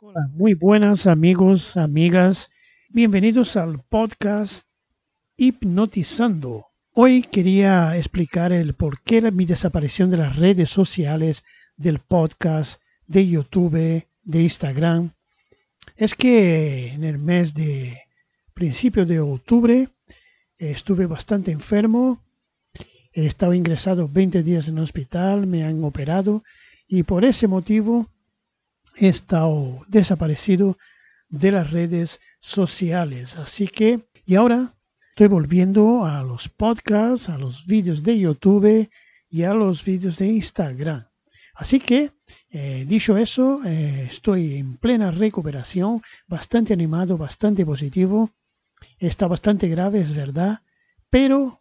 Hola, muy buenas amigos, amigas. Bienvenidos al podcast Hipnotizando. Hoy quería explicar el por qué mi desaparición de las redes sociales, del podcast, de YouTube, de Instagram. Es que en el mes de principio de octubre estuve bastante enfermo. He estado ingresado 20 días en el hospital, me han operado y por ese motivo he estado desaparecido de las redes sociales. Así que, y ahora estoy volviendo a los podcasts, a los vídeos de YouTube y a los vídeos de Instagram. Así que, eh, dicho eso, eh, estoy en plena recuperación, bastante animado, bastante positivo. Está bastante grave, es verdad, pero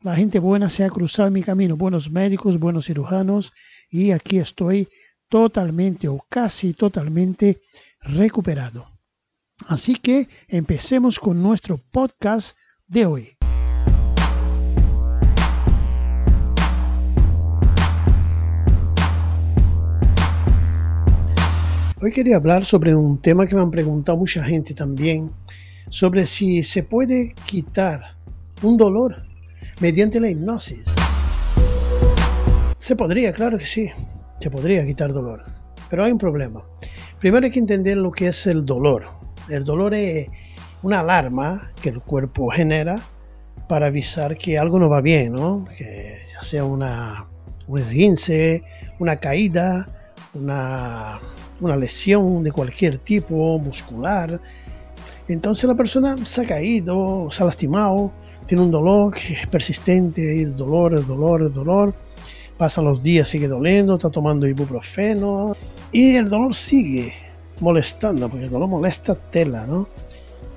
la gente buena se ha cruzado en mi camino, buenos médicos, buenos cirujanos, y aquí estoy totalmente o casi totalmente recuperado. Así que empecemos con nuestro podcast de hoy. Hoy quería hablar sobre un tema que me han preguntado mucha gente también, sobre si se puede quitar un dolor mediante la hipnosis. Se podría, claro que sí se podría quitar dolor. Pero hay un problema. Primero hay que entender lo que es el dolor. El dolor es una alarma que el cuerpo genera para avisar que algo no va bien, ¿no? Que ya sea una, un esguince, una caída, una, una lesión de cualquier tipo, muscular. Entonces la persona se ha caído, se ha lastimado, tiene un dolor que es persistente, el dolor, el dolor, el dolor pasan los días, sigue doliendo, está tomando ibuprofeno y el dolor sigue molestando, porque el dolor molesta tela, ¿no?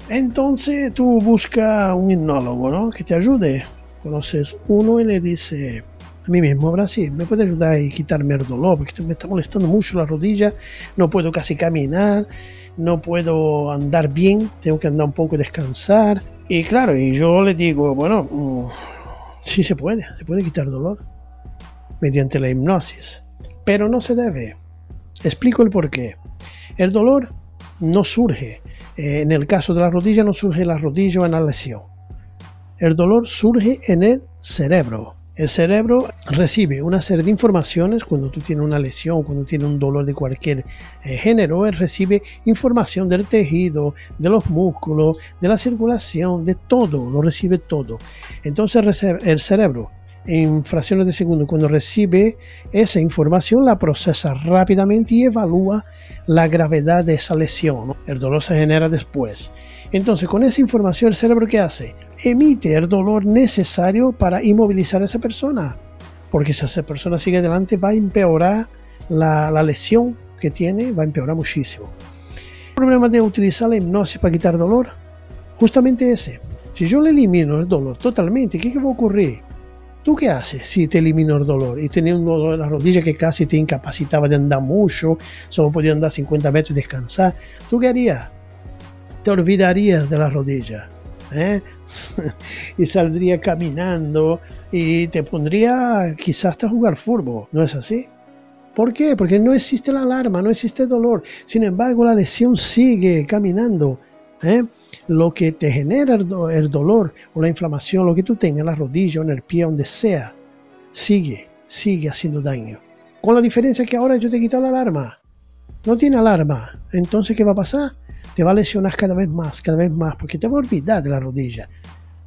Entonces tú buscas un hipnólogo, ¿no? Que te ayude. Conoces uno y le dice a mí mismo, sí, me puede ayudar y quitarme el dolor, porque me está molestando mucho la rodilla, no puedo casi caminar, no puedo andar bien, tengo que andar un poco y descansar. Y claro, y yo le digo, bueno, mm, sí se puede, se puede quitar el dolor mediante la hipnosis. Pero no se debe. Explico el porqué. El dolor no surge, eh, en el caso de la rodilla no surge la rodilla en la lesión. El dolor surge en el cerebro. El cerebro recibe una serie de informaciones cuando tú tienes una lesión, cuando tienes un dolor de cualquier eh, género, él recibe información del tejido, de los músculos, de la circulación, de todo, lo recibe todo. Entonces el cerebro en fracciones de segundo. Cuando recibe esa información, la procesa rápidamente y evalúa la gravedad de esa lesión. El dolor se genera después. Entonces, con esa información, el cerebro ¿qué hace? Emite el dolor necesario para inmovilizar a esa persona. Porque si esa persona sigue adelante, va a empeorar la, la lesión que tiene, va a empeorar muchísimo. El problema de utilizar la hipnosis para quitar dolor, justamente ese. Si yo le elimino el dolor totalmente, ¿qué, qué va a ocurrir? ¿Tú qué haces si te elimino el dolor? Y tenía un dolor en la rodilla que casi te incapacitaba de andar mucho, solo podía andar 50 metros y descansar. ¿Tú qué harías? Te olvidarías de la rodilla. ¿eh? y saldría caminando y te pondría quizás hasta jugar fútbol. ¿No es así? ¿Por qué? Porque no existe la alarma, no existe dolor. Sin embargo, la lesión sigue caminando. ¿Eh? lo que te genera el, dolor o la inflamación, lo que tú tengas en la rodilla o en el pie, donde sea, sigue, sigue haciendo daño. Con la diferencia que ahora yo te he quitado la alarma. No tiene alarma. Entonces, ¿qué va a pasar? Te va a lesionar cada vez más, cada vez más, porque te va a olvidar de la rodilla.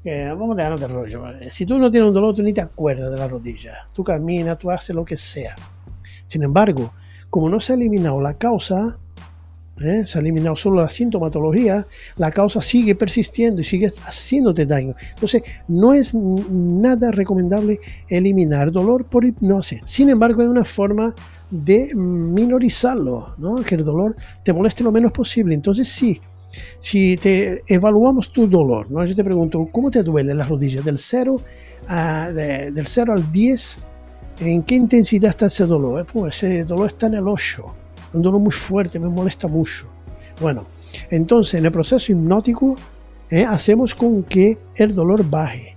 Eh, vamos a dejarnos de rollo. Si tú no tienes un dolor, tú ni te acuerdas de la rodilla. Tú caminas, tú haces lo que sea. Sin embargo, como no se ha eliminado la causa, ¿eh? se ha eliminado solo la sintomatología, la causa sigue persistiendo y sigue haciéndote daño. Entonces, no es nada recomendable eliminar dolor por hipnosis. Sin embargo, hay una forma de minorizarlo, ¿no? que el dolor te moleste lo menos posible. Entonces, sí, si te evaluamos tu dolor, ¿no? yo te pregunto, ¿cómo te duele la rodilla? Del 0, a, del 0 al 10, ¿en qué intensidad está ese dolor? Pues ese dolor está en el 8 un dolor muy fuerte, me molesta mucho. Bueno, entonces en el proceso hipnótico eh, hacemos con que el dolor baje,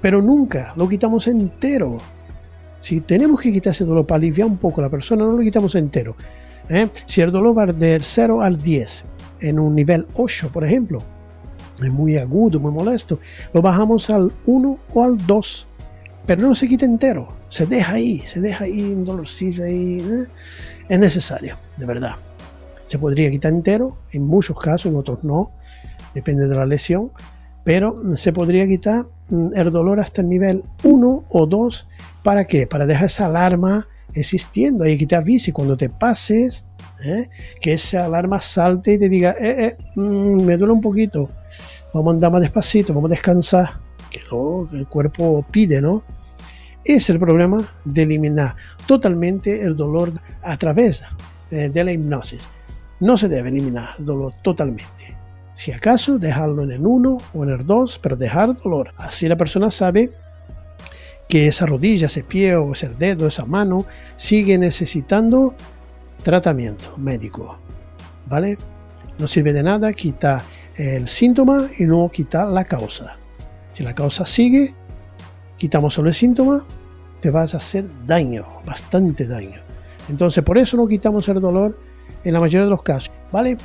pero nunca lo quitamos entero. Si tenemos que quitar ese dolor para aliviar un poco a la persona, no lo quitamos entero. ¿eh? Si el dolor va del 0 al 10, en un nivel 8, por ejemplo, es muy agudo, muy molesto, lo bajamos al 1 o al 2, pero no se quita entero, se deja ahí, se deja ahí un dolorcillo ahí, ¿eh? es necesario, de verdad. Se podría quitar entero, en muchos casos, en otros no, depende de la lesión, pero se podría quitar mm, el dolor hasta el nivel 1 o 2. ¿Para qué? Para dejar esa alarma existiendo. Hay que te avise cuando te pases, ¿eh? que esa alarma salte y te diga, eh, eh, mm, me duele un poquito, vamos a andar más despacito, vamos a descansar, que lo el cuerpo pide, ¿no? Es el problema de eliminar totalmente el dolor a través de la hipnosis. No se debe eliminar el dolor totalmente. Si acaso, dejarlo en el 1 o en el 2, pero dejar dolor. Así la persona sabe que esa rodilla, ese pie o ese dedo, esa mano, sigue necesitando tratamiento médico. ¿Vale? No sirve de nada quitar el síntoma y no quitar la causa. Si la causa sigue, quitamos solo el síntoma, te vas a hacer daño, bastante daño. Entonces, por eso no quitamos el dolor en la mayoría de los casos. ¿Vale?